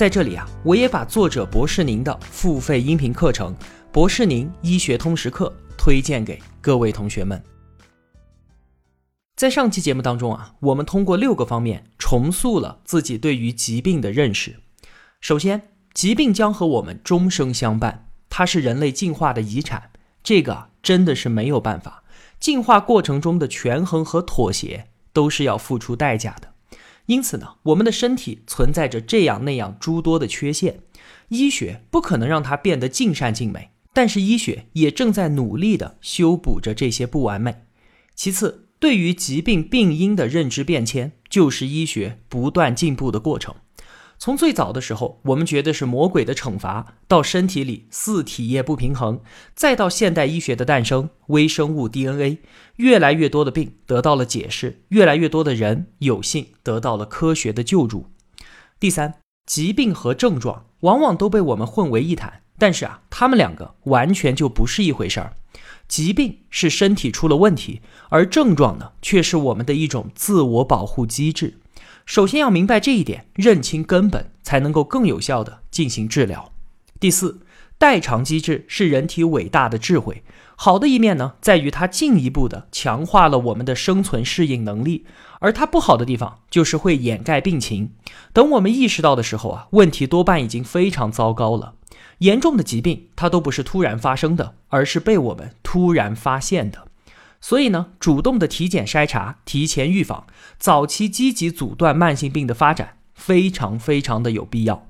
在这里啊，我也把作者博士宁的付费音频课程《博士宁医学通识课》推荐给各位同学们。在上期节目当中啊，我们通过六个方面重塑了自己对于疾病的认识。首先，疾病将和我们终生相伴，它是人类进化的遗产，这个真的是没有办法。进化过程中的权衡和妥协都是要付出代价的。因此呢，我们的身体存在着这样那样诸多的缺陷，医学不可能让它变得尽善尽美，但是医学也正在努力的修补着这些不完美。其次，对于疾病病因的认知变迁，就是医学不断进步的过程。从最早的时候，我们觉得是魔鬼的惩罚，到身体里四体液不平衡，再到现代医学的诞生，微生物 DNA，越来越多的病得到了解释，越来越多的人有幸得到了科学的救助。第三，疾病和症状往往都被我们混为一谈，但是啊，他们两个完全就不是一回事儿。疾病是身体出了问题，而症状呢，却是我们的一种自我保护机制。首先要明白这一点，认清根本，才能够更有效的进行治疗。第四，代偿机制是人体伟大的智慧，好的一面呢，在于它进一步的强化了我们的生存适应能力，而它不好的地方就是会掩盖病情。等我们意识到的时候啊，问题多半已经非常糟糕了。严重的疾病它都不是突然发生的，而是被我们突然发现的。所以呢，主动的体检筛查、提前预防、早期积极阻断慢性病的发展，非常非常的有必要。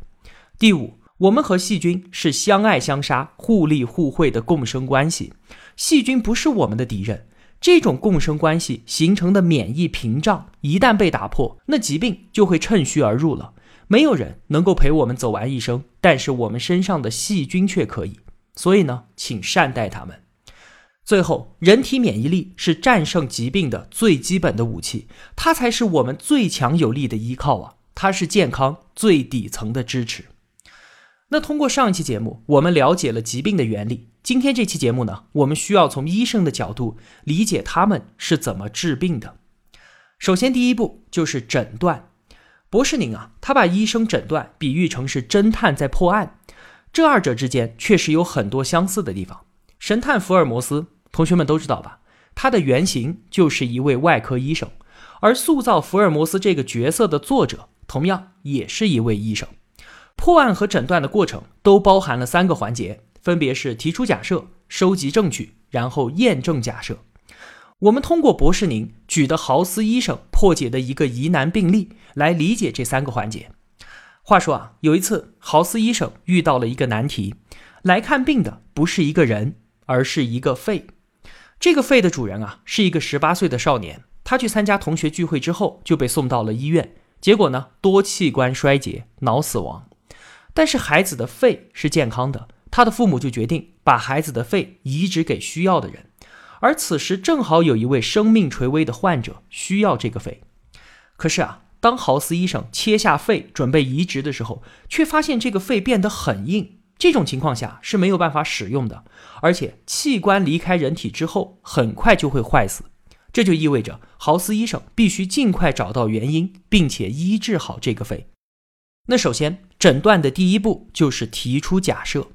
第五，我们和细菌是相爱相杀、互利互惠的共生关系，细菌不是我们的敌人。这种共生关系形成的免疫屏障一旦被打破，那疾病就会趁虚而入了。没有人能够陪我们走完一生，但是我们身上的细菌却可以。所以呢，请善待他们。最后，人体免疫力是战胜疾病的最基本的武器，它才是我们最强有力的依靠啊！它是健康最底层的支持。那通过上一期节目，我们了解了疾病的原理。今天这期节目呢，我们需要从医生的角度理解他们是怎么治病的。首先，第一步就是诊断。博士宁啊，他把医生诊断比喻成是侦探在破案，这二者之间确实有很多相似的地方。神探福尔摩斯。同学们都知道吧？他的原型就是一位外科医生，而塑造福尔摩斯这个角色的作者，同样也是一位医生。破案和诊断的过程都包含了三个环节，分别是提出假设、收集证据，然后验证假设。我们通过博士宁举的豪斯医生破解的一个疑难病例来理解这三个环节。话说啊，有一次豪斯医生遇到了一个难题，来看病的不是一个人，而是一个肺。这个肺的主人啊，是一个十八岁的少年。他去参加同学聚会之后，就被送到了医院。结果呢，多器官衰竭，脑死亡。但是孩子的肺是健康的，他的父母就决定把孩子的肺移植给需要的人。而此时正好有一位生命垂危的患者需要这个肺。可是啊，当豪斯医生切下肺准备移植的时候，却发现这个肺变得很硬。这种情况下是没有办法使用的，而且器官离开人体之后很快就会坏死，这就意味着豪斯医生必须尽快找到原因，并且医治好这个肺。那首先诊断的第一步就是提出假设，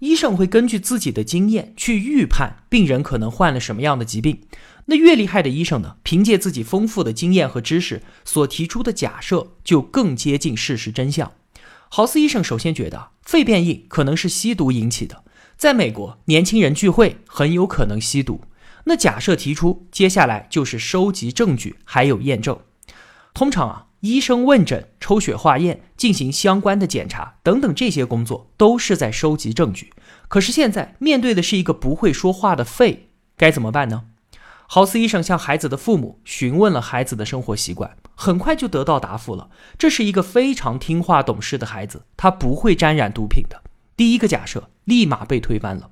医生会根据自己的经验去预判病人可能患了什么样的疾病。那越厉害的医生呢，凭借自己丰富的经验和知识所提出的假设就更接近事实真相。豪斯医生首先觉得肺变硬可能是吸毒引起的，在美国，年轻人聚会很有可能吸毒。那假设提出，接下来就是收集证据，还有验证。通常啊，医生问诊、抽血化验、进行相关的检查等等这些工作，都是在收集证据。可是现在面对的是一个不会说话的肺，该怎么办呢？豪斯医生向孩子的父母询问了孩子的生活习惯，很快就得到答复了。这是一个非常听话懂事的孩子，他不会沾染毒品的。第一个假设立马被推翻了。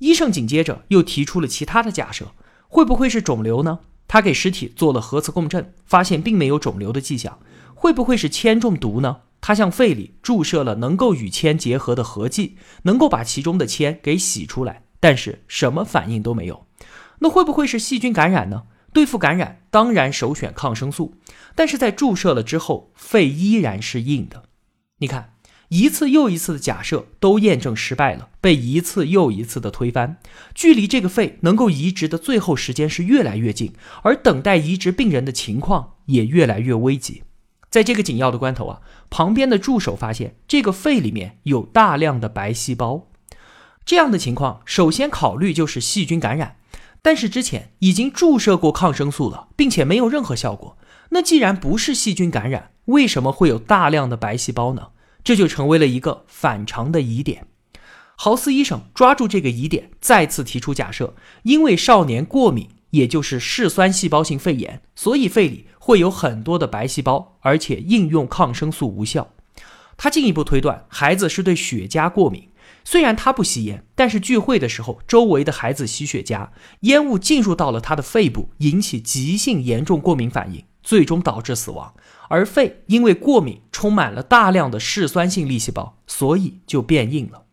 医生紧接着又提出了其他的假设，会不会是肿瘤呢？他给尸体做了核磁共振，发现并没有肿瘤的迹象。会不会是铅中毒呢？他向肺里注射了能够与铅结合的合剂，能够把其中的铅给洗出来，但是什么反应都没有。那会不会是细菌感染呢？对付感染，当然首选抗生素，但是在注射了之后，肺依然是硬的。你看，一次又一次的假设都验证失败了，被一次又一次的推翻，距离这个肺能够移植的最后时间是越来越近，而等待移植病人的情况也越来越危急。在这个紧要的关头啊，旁边的助手发现这个肺里面有大量的白细胞，这样的情况首先考虑就是细菌感染，但是之前已经注射过抗生素了，并且没有任何效果。那既然不是细菌感染，为什么会有大量的白细胞呢？这就成为了一个反常的疑点。豪斯医生抓住这个疑点，再次提出假设：因为少年过敏，也就是嗜酸细胞性肺炎，所以肺里。会有很多的白细胞，而且应用抗生素无效。他进一步推断，孩子是对雪茄过敏。虽然他不吸烟，但是聚会的时候，周围的孩子吸雪茄，烟雾进入到了他的肺部，引起急性严重过敏反应，最终导致死亡。而肺因为过敏，充满了大量的嗜酸性粒细胞，所以就变硬了。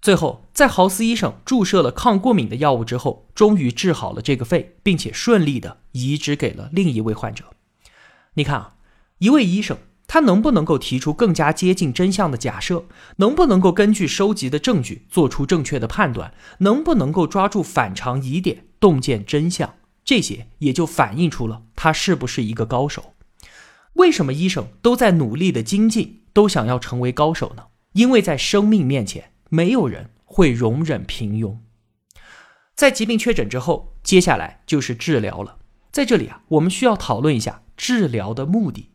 最后，在豪斯医生注射了抗过敏的药物之后，终于治好了这个肺，并且顺利的移植给了另一位患者。你看啊，一位医生他能不能够提出更加接近真相的假设？能不能够根据收集的证据做出正确的判断？能不能够抓住反常疑点，洞见真相？这些也就反映出了他是不是一个高手。为什么医生都在努力的精进，都想要成为高手呢？因为在生命面前。没有人会容忍平庸。在疾病确诊之后，接下来就是治疗了。在这里啊，我们需要讨论一下治疗的目的。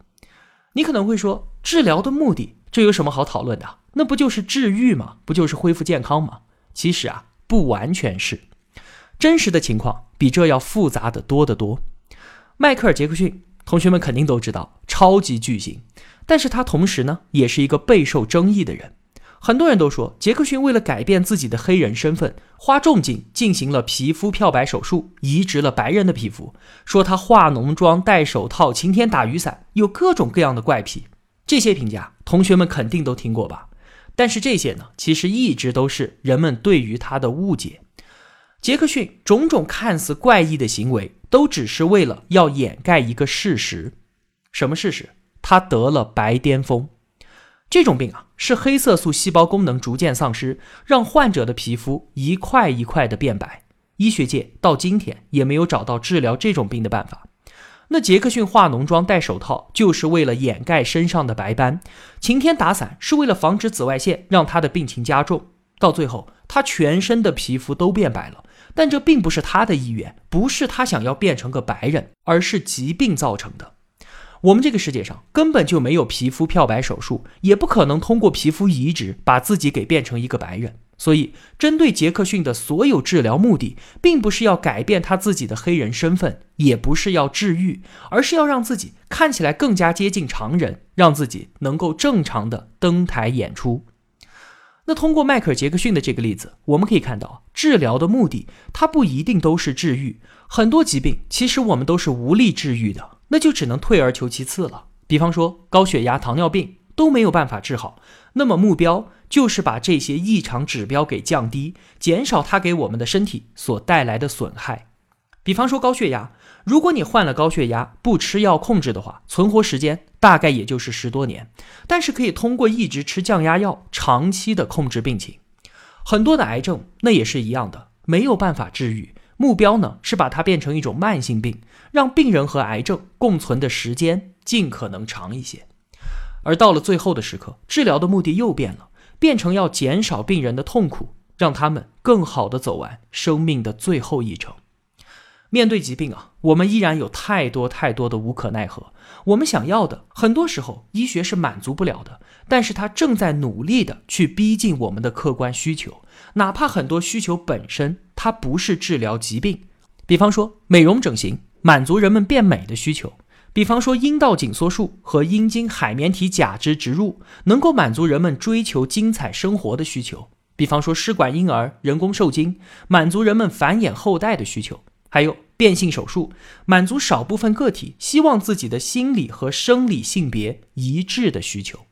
你可能会说，治疗的目的这有什么好讨论的？那不就是治愈吗？不就是恢复健康吗？其实啊，不完全是。真实的情况比这要复杂的多得多。迈克尔·杰克逊，同学们肯定都知道，超级巨星，但是他同时呢，也是一个备受争议的人。很多人都说，杰克逊为了改变自己的黑人身份，花重金进行了皮肤漂白手术，移植了白人的皮肤。说他化浓妆、戴手套、晴天打雨伞，有各种各样的怪癖。这些评价，同学们肯定都听过吧？但是这些呢，其实一直都是人们对于他的误解。杰克逊种种看似怪异的行为，都只是为了要掩盖一个事实。什么事实？他得了白癜风。这种病啊，是黑色素细胞功能逐渐丧失，让患者的皮肤一块一块的变白。医学界到今天也没有找到治疗这种病的办法。那杰克逊化浓妆、戴手套，就是为了掩盖身上的白斑；晴天打伞是为了防止紫外线让他的病情加重。到最后，他全身的皮肤都变白了，但这并不是他的意愿，不是他想要变成个白人，而是疾病造成的。我们这个世界上根本就没有皮肤漂白手术，也不可能通过皮肤移植把自己给变成一个白人。所以，针对杰克逊的所有治疗目的，并不是要改变他自己的黑人身份，也不是要治愈，而是要让自己看起来更加接近常人，让自己能够正常的登台演出。那通过迈克尔·杰克逊的这个例子，我们可以看到，治疗的目的它不一定都是治愈。很多疾病其实我们都是无力治愈的。那就只能退而求其次了。比方说高血压、糖尿病都没有办法治好，那么目标就是把这些异常指标给降低，减少它给我们的身体所带来的损害。比方说高血压，如果你患了高血压不吃药控制的话，存活时间大概也就是十多年。但是可以通过一直吃降压药，长期的控制病情。很多的癌症那也是一样的，没有办法治愈。目标呢是把它变成一种慢性病，让病人和癌症共存的时间尽可能长一些。而到了最后的时刻，治疗的目的又变了，变成要减少病人的痛苦，让他们更好的走完生命的最后一程。面对疾病啊，我们依然有太多太多的无可奈何。我们想要的，很多时候医学是满足不了的，但是它正在努力的去逼近我们的客观需求，哪怕很多需求本身它不是治疗疾病。比方说美容整形，满足人们变美的需求；比方说阴道紧缩术和阴茎海绵体假肢植入，能够满足人们追求精彩生活的需求。比方说试管婴儿、人工受精，满足人们繁衍后代的需求；还有变性手术，满足少部分个体希望自己的心理和生理性别一致的需求。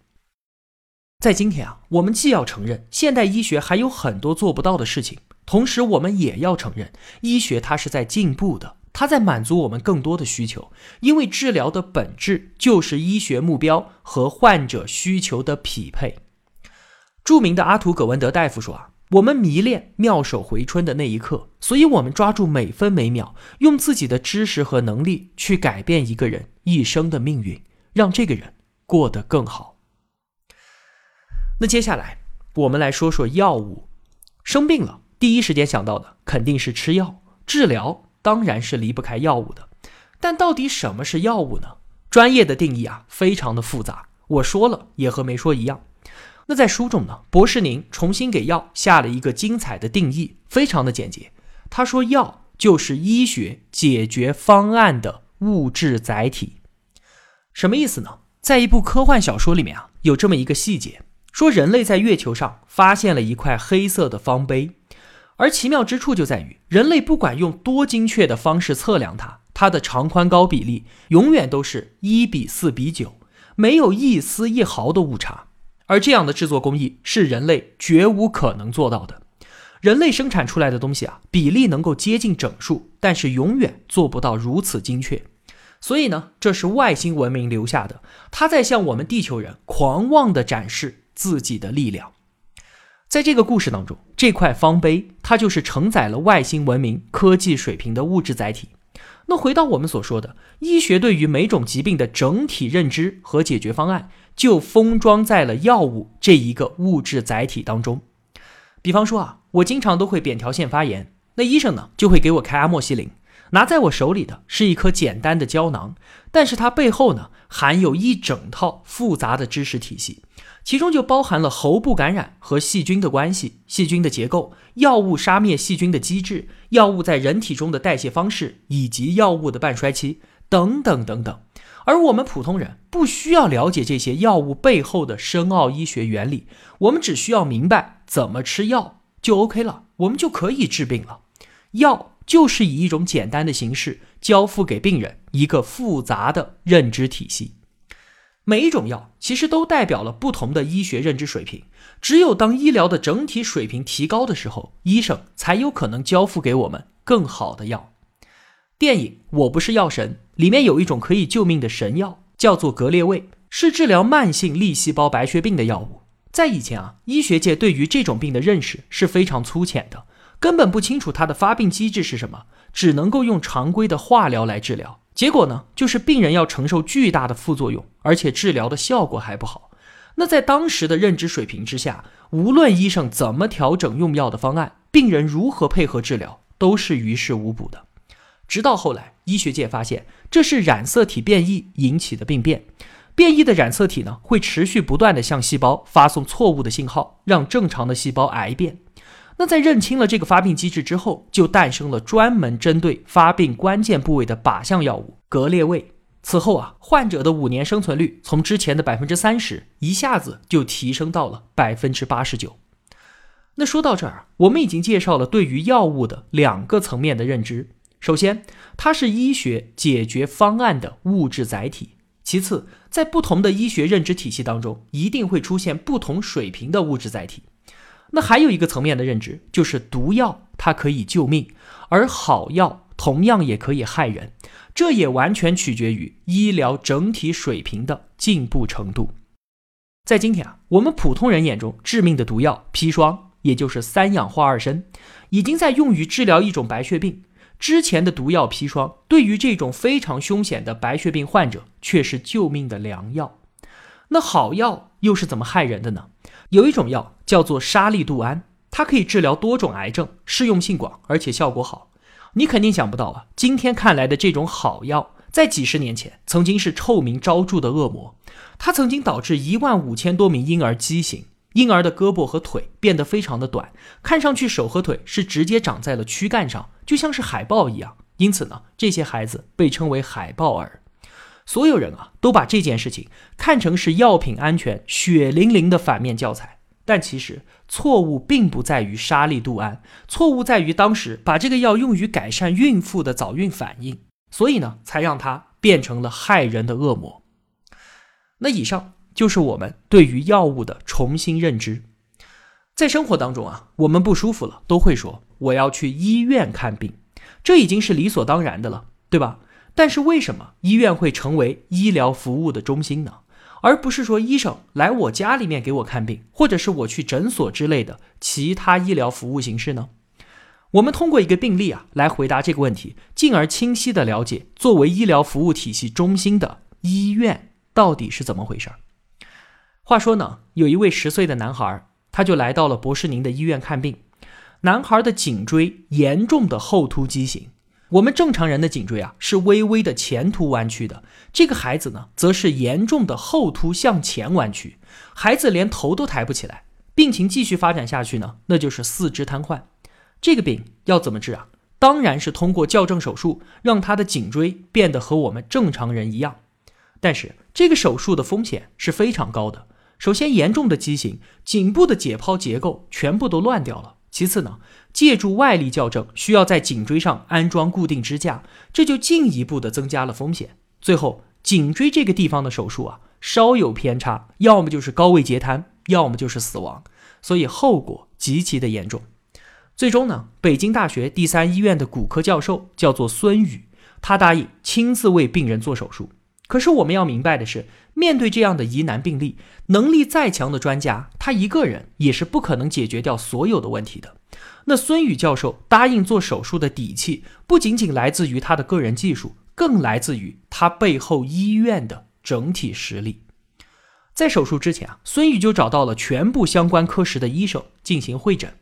在今天啊，我们既要承认现代医学还有很多做不到的事情，同时我们也要承认医学它是在进步的，它在满足我们更多的需求。因为治疗的本质就是医学目标和患者需求的匹配。著名的阿图·葛文德大夫说啊，我们迷恋妙手回春的那一刻，所以我们抓住每分每秒，用自己的知识和能力去改变一个人一生的命运，让这个人过得更好。那接下来我们来说说药物。生病了，第一时间想到的肯定是吃药。治疗当然是离不开药物的。但到底什么是药物呢？专业的定义啊，非常的复杂。我说了也和没说一样。那在书中呢，博士宁重新给药下了一个精彩的定义，非常的简洁。他说，药就是医学解决方案的物质载体。什么意思呢？在一部科幻小说里面啊，有这么一个细节。说人类在月球上发现了一块黑色的方碑，而奇妙之处就在于，人类不管用多精确的方式测量它，它的长宽高比例永远都是一比四比九，没有一丝一毫的误差。而这样的制作工艺是人类绝无可能做到的。人类生产出来的东西啊，比例能够接近整数，但是永远做不到如此精确。所以呢，这是外星文明留下的，它在向我们地球人狂妄地展示。自己的力量，在这个故事当中，这块方碑它就是承载了外星文明科技水平的物质载体。那回到我们所说的，医学对于每种疾病的整体认知和解决方案，就封装在了药物这一个物质载体当中。比方说啊，我经常都会扁桃腺发炎，那医生呢就会给我开阿莫西林，拿在我手里的是一颗简单的胶囊，但是它背后呢含有一整套复杂的知识体系。其中就包含了喉部感染和细菌的关系、细菌的结构、药物杀灭细菌的机制、药物在人体中的代谢方式以及药物的半衰期等等等等。而我们普通人不需要了解这些药物背后的深奥医学原理，我们只需要明白怎么吃药就 OK 了，我们就可以治病了。药就是以一种简单的形式交付给病人一个复杂的认知体系。每一种药其实都代表了不同的医学认知水平。只有当医疗的整体水平提高的时候，医生才有可能交付给我们更好的药。电影《我不是药神》里面有一种可以救命的神药，叫做格列卫，是治疗慢性粒细胞白血病的药物。在以前啊，医学界对于这种病的认识是非常粗浅的，根本不清楚它的发病机制是什么，只能够用常规的化疗来治疗。结果呢，就是病人要承受巨大的副作用，而且治疗的效果还不好。那在当时的认知水平之下，无论医生怎么调整用药的方案，病人如何配合治疗，都是于事无补的。直到后来，医学界发现这是染色体变异引起的病变，变异的染色体呢，会持续不断的向细胞发送错误的信号，让正常的细胞癌变。那在认清了这个发病机制之后，就诞生了专门针对发病关键部位的靶向药物格列卫。此后啊，患者的五年生存率从之前的百分之三十一下子就提升到了百分之八十九。那说到这儿，我们已经介绍了对于药物的两个层面的认知：首先，它是医学解决方案的物质载体；其次，在不同的医学认知体系当中，一定会出现不同水平的物质载体。那还有一个层面的认知，就是毒药它可以救命，而好药同样也可以害人，这也完全取决于医疗整体水平的进步程度。在今天啊，我们普通人眼中致命的毒药砒霜，也就是三氧化二砷，已经在用于治疗一种白血病。之前的毒药砒霜，对于这种非常凶险的白血病患者却是救命的良药。那好药又是怎么害人的呢？有一种药叫做沙利度胺，它可以治疗多种癌症，适用性广，而且效果好。你肯定想不到啊，今天看来的这种好药，在几十年前曾经是臭名昭著的恶魔。它曾经导致一万五千多名婴儿畸形，婴儿的胳膊和腿变得非常的短，看上去手和腿是直接长在了躯干上，就像是海豹一样。因此呢，这些孩子被称为海豹儿。所有人啊，都把这件事情看成是药品安全血淋淋的反面教材。但其实错误并不在于沙利度胺，错误在于当时把这个药用于改善孕妇的早孕反应，所以呢，才让它变成了害人的恶魔。那以上就是我们对于药物的重新认知。在生活当中啊，我们不舒服了，都会说我要去医院看病，这已经是理所当然的了，对吧？但是为什么医院会成为医疗服务的中心呢？而不是说医生来我家里面给我看病，或者是我去诊所之类的其他医疗服务形式呢？我们通过一个病例啊来回答这个问题，进而清晰的了解作为医疗服务体系中心的医院到底是怎么回事儿。话说呢，有一位十岁的男孩。他就来到了博士宁的医院看病。男孩的颈椎严重的后凸畸形。我们正常人的颈椎啊是微微的前凸弯曲的，这个孩子呢则是严重的后凸向前弯曲，孩子连头都抬不起来。病情继续发展下去呢，那就是四肢瘫痪。这个病要怎么治啊？当然是通过矫正手术，让他的颈椎变得和我们正常人一样。但是这个手术的风险是非常高的。首先，严重的畸形，颈部的解剖结构全部都乱掉了。其次呢，借助外力矫正，需要在颈椎上安装固定支架，这就进一步的增加了风险。最后，颈椎这个地方的手术啊，稍有偏差，要么就是高位截瘫，要么就是死亡，所以后果极其的严重。最终呢，北京大学第三医院的骨科教授叫做孙宇，他答应亲自为病人做手术。可是我们要明白的是，面对这样的疑难病例，能力再强的专家，他一个人也是不可能解决掉所有的问题的。那孙宇教授答应做手术的底气，不仅仅来自于他的个人技术，更来自于他背后医院的整体实力。在手术之前啊，孙宇就找到了全部相关科室的医生进行会诊，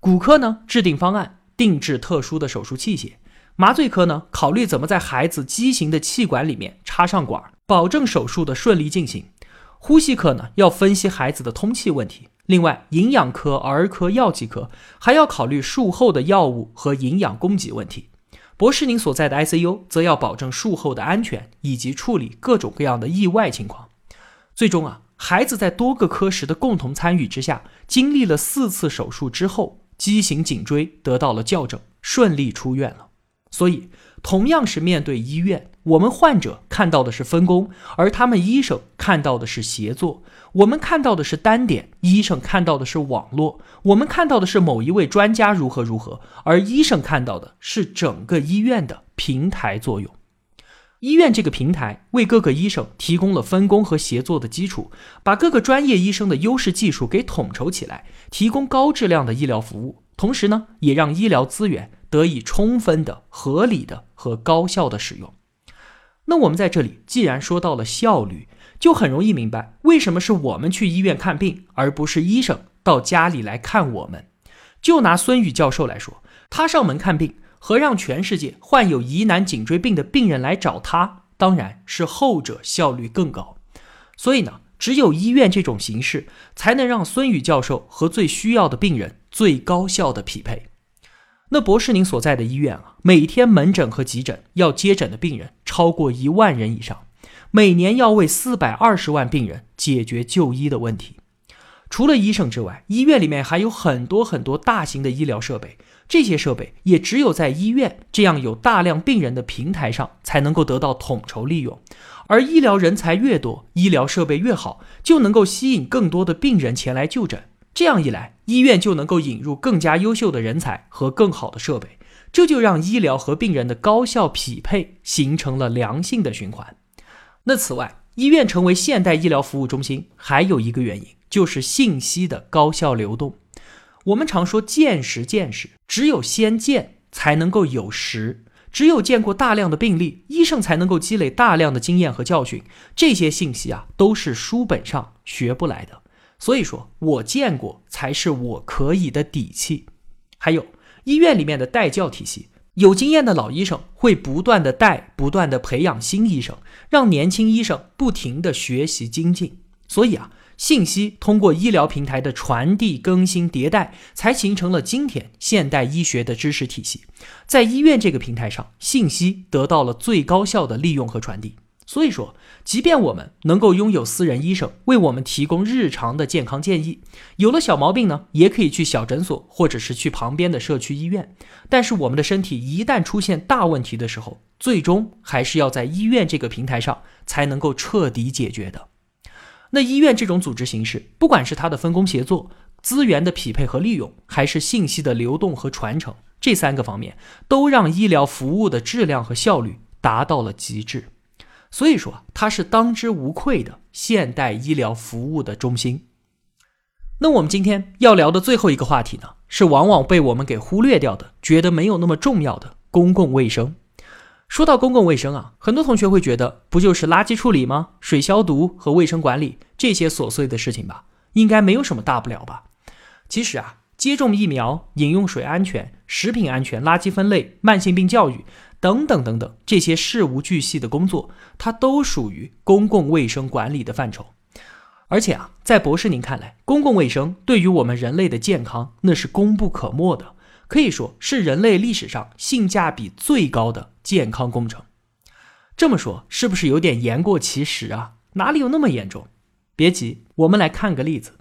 骨科呢制定方案，定制特殊的手术器械。麻醉科呢，考虑怎么在孩子畸形的气管里面插上管，保证手术的顺利进行。呼吸科呢，要分析孩子的通气问题。另外，营养科、儿科、药剂科还要考虑术后的药物和营养供给问题。博士您所在的 ICU 则要保证术后的安全以及处理各种各样的意外情况。最终啊，孩子在多个科室的共同参与之下，经历了四次手术之后，畸形颈椎得到了校正，顺利出院了。所以，同样是面对医院，我们患者看到的是分工，而他们医生看到的是协作。我们看到的是单点，医生看到的是网络。我们看到的是某一位专家如何如何，而医生看到的是整个医院的平台作用。医院这个平台为各个医生提供了分工和协作的基础，把各个专业医生的优势技术给统筹起来，提供高质量的医疗服务。同时呢，也让医疗资源。得以充分的、合理的和高效的使用。那我们在这里既然说到了效率，就很容易明白为什么是我们去医院看病，而不是医生到家里来看我们。就拿孙宇教授来说，他上门看病和让全世界患有疑难颈椎病的病人来找他，当然是后者效率更高。所以呢，只有医院这种形式，才能让孙宇教授和最需要的病人最高效的匹配。那博士，您所在的医院啊，每天门诊和急诊要接诊的病人超过一万人以上，每年要为四百二十万病人解决就医的问题。除了医生之外，医院里面还有很多很多大型的医疗设备，这些设备也只有在医院这样有大量病人的平台上才能够得到统筹利用。而医疗人才越多，医疗设备越好，就能够吸引更多的病人前来就诊。这样一来，医院就能够引入更加优秀的人才和更好的设备，这就让医疗和病人的高效匹配形成了良性的循环。那此外，医院成为现代医疗服务中心，还有一个原因就是信息的高效流动。我们常说见识，见识，只有先见才能够有识，只有见过大量的病例，医生才能够积累大量的经验和教训。这些信息啊，都是书本上学不来的。所以说，我见过才是我可以的底气。还有医院里面的带教体系，有经验的老医生会不断的带，不断的培养新医生，让年轻医生不停的学习精进。所以啊，信息通过医疗平台的传递、更新、迭代，才形成了今天现代医学的知识体系。在医院这个平台上，信息得到了最高效的利用和传递。所以说，即便我们能够拥有私人医生为我们提供日常的健康建议，有了小毛病呢，也可以去小诊所或者是去旁边的社区医院。但是我们的身体一旦出现大问题的时候，最终还是要在医院这个平台上才能够彻底解决的。那医院这种组织形式，不管是它的分工协作、资源的匹配和利用，还是信息的流动和传承，这三个方面都让医疗服务的质量和效率达到了极致。所以说，它是当之无愧的现代医疗服务的中心。那我们今天要聊的最后一个话题呢，是往往被我们给忽略掉的，觉得没有那么重要的公共卫生。说到公共卫生啊，很多同学会觉得，不就是垃圾处理吗？水消毒和卫生管理这些琐碎的事情吧，应该没有什么大不了吧？其实啊，接种疫苗、饮用水安全、食品安全、垃圾分类、慢性病教育。等等等等，这些事无巨细的工作，它都属于公共卫生管理的范畴。而且啊，在博士您看来，公共卫生对于我们人类的健康，那是功不可没的，可以说是人类历史上性价比最高的健康工程。这么说是不是有点言过其实啊？哪里有那么严重？别急，我们来看个例子：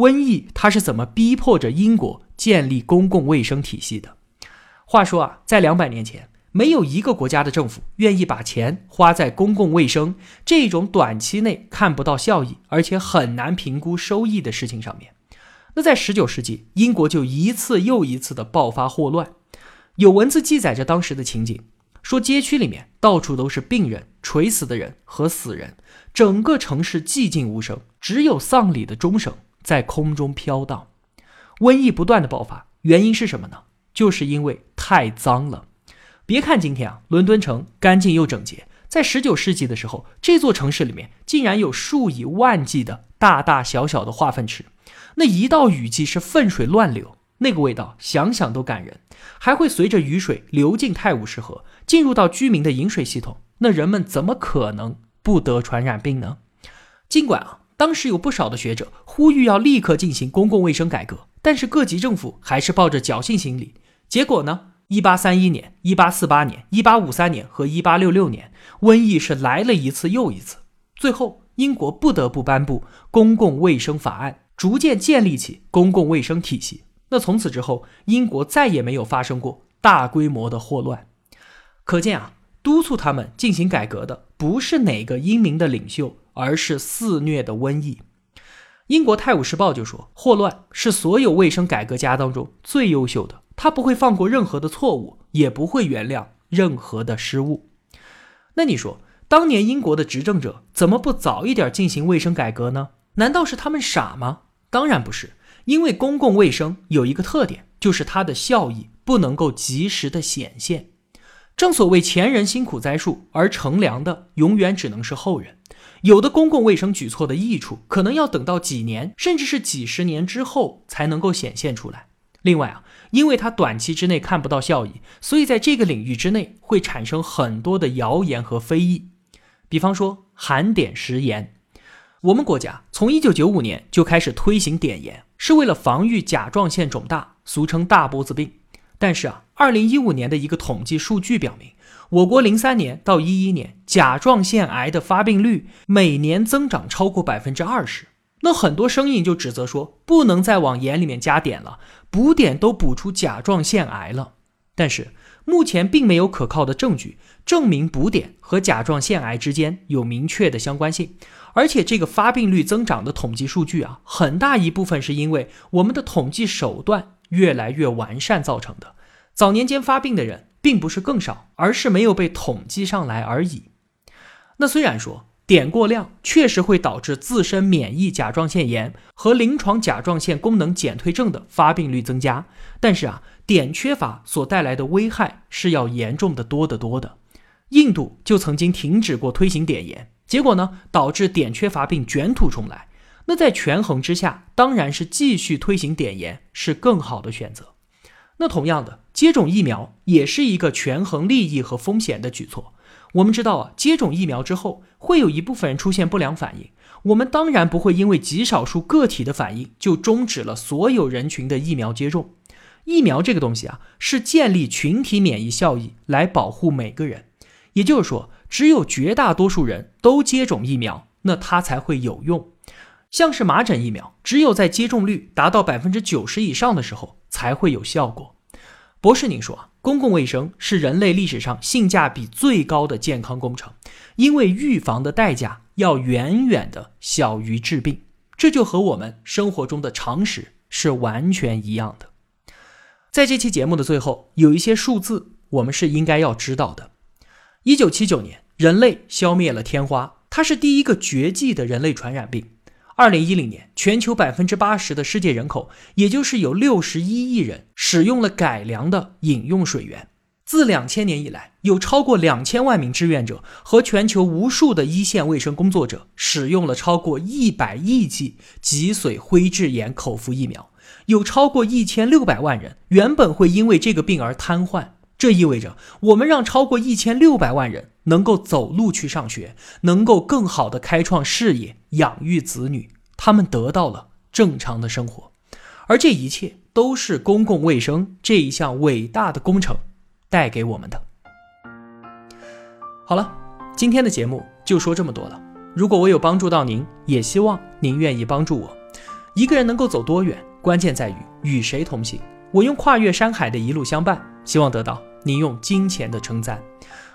瘟疫它是怎么逼迫着英国建立公共卫生体系的？话说啊，在两百年前。没有一个国家的政府愿意把钱花在公共卫生这种短期内看不到效益，而且很难评估收益的事情上面。那在十九世纪，英国就一次又一次的爆发霍乱，有文字记载着当时的情景，说街区里面到处都是病人、垂死的人和死人，整个城市寂静无声，只有丧礼的钟声在空中飘荡。瘟疫不断的爆发，原因是什么呢？就是因为太脏了。别看今天啊，伦敦城干净又整洁，在十九世纪的时候，这座城市里面竟然有数以万计的大大小小的化粪池，那一到雨季是粪水乱流，那个味道想想都感人，还会随着雨水流进泰晤士河，进入到居民的饮水系统，那人们怎么可能不得传染病呢？尽管啊，当时有不少的学者呼吁要立刻进行公共卫生改革，但是各级政府还是抱着侥幸心理，结果呢？一八三一年、一八四八年、一八五三年和一八六六年，瘟疫是来了一次又一次。最后，英国不得不颁布公共卫生法案，逐渐建立起公共卫生体系。那从此之后，英国再也没有发生过大规模的霍乱。可见啊，督促他们进行改革的不是哪个英明的领袖，而是肆虐的瘟疫。英国《泰晤士报》就说，霍乱是所有卫生改革家当中最优秀的。他不会放过任何的错误，也不会原谅任何的失误。那你说，当年英国的执政者怎么不早一点进行卫生改革呢？难道是他们傻吗？当然不是，因为公共卫生有一个特点，就是它的效益不能够及时的显现。正所谓前人辛苦栽树，而乘凉的永远只能是后人。有的公共卫生举措的益处，可能要等到几年，甚至是几十年之后才能够显现出来。另外啊，因为它短期之内看不到效益，所以在这个领域之内会产生很多的谣言和非议。比方说含碘食盐，我们国家从一九九五年就开始推行碘盐，是为了防御甲状腺肿大，俗称大波子病。但是啊，二零一五年的一个统计数据表明，我国零三年到一一年甲状腺癌的发病率每年增长超过百分之二十。那很多声音就指责说，不能再往盐里面加碘了，补碘都补出甲状腺癌了。但是目前并没有可靠的证据证明补碘和甲状腺癌之间有明确的相关性。而且这个发病率增长的统计数据啊，很大一部分是因为我们的统计手段越来越完善造成的。早年间发病的人并不是更少，而是没有被统计上来而已。那虽然说。碘过量确实会导致自身免疫甲状腺炎和临床甲状腺功能减退症的发病率增加，但是啊，碘缺乏所带来的危害是要严重的多得多的。印度就曾经停止过推行碘盐，结果呢，导致碘缺乏病卷土重来。那在权衡之下，当然是继续推行碘盐是更好的选择。那同样的，接种疫苗也是一个权衡利益和风险的举措。我们知道啊，接种疫苗之后会有一部分人出现不良反应。我们当然不会因为极少数个体的反应就终止了所有人群的疫苗接种。疫苗这个东西啊，是建立群体免疫效益来保护每个人。也就是说，只有绝大多数人都接种疫苗，那它才会有用。像是麻疹疫苗，只有在接种率达到百分之九十以上的时候才会有效果。博士，您说，公共卫生是人类历史上性价比最高的健康工程，因为预防的代价要远远的小于治病，这就和我们生活中的常识是完全一样的。在这期节目的最后，有一些数字我们是应该要知道的。一九七九年，人类消灭了天花，它是第一个绝迹的人类传染病。二零一零年，全球百分之八十的世界人口，也就是有六十一亿人，使用了改良的饮用水源。自两千年以来，有超过两千万名志愿者和全球无数的一线卫生工作者，使用了超过一百亿剂脊髓灰质炎口服疫苗。有超过一千六百万人原本会因为这个病而瘫痪。这意味着，我们让超过一千六百万人能够走路去上学，能够更好的开创事业。养育子女，他们得到了正常的生活，而这一切都是公共卫生这一项伟大的工程带给我们的。好了，今天的节目就说这么多了。如果我有帮助到您，也希望您愿意帮助我。一个人能够走多远，关键在于与谁同行。我用跨越山海的一路相伴，希望得到您用金钱的称赞。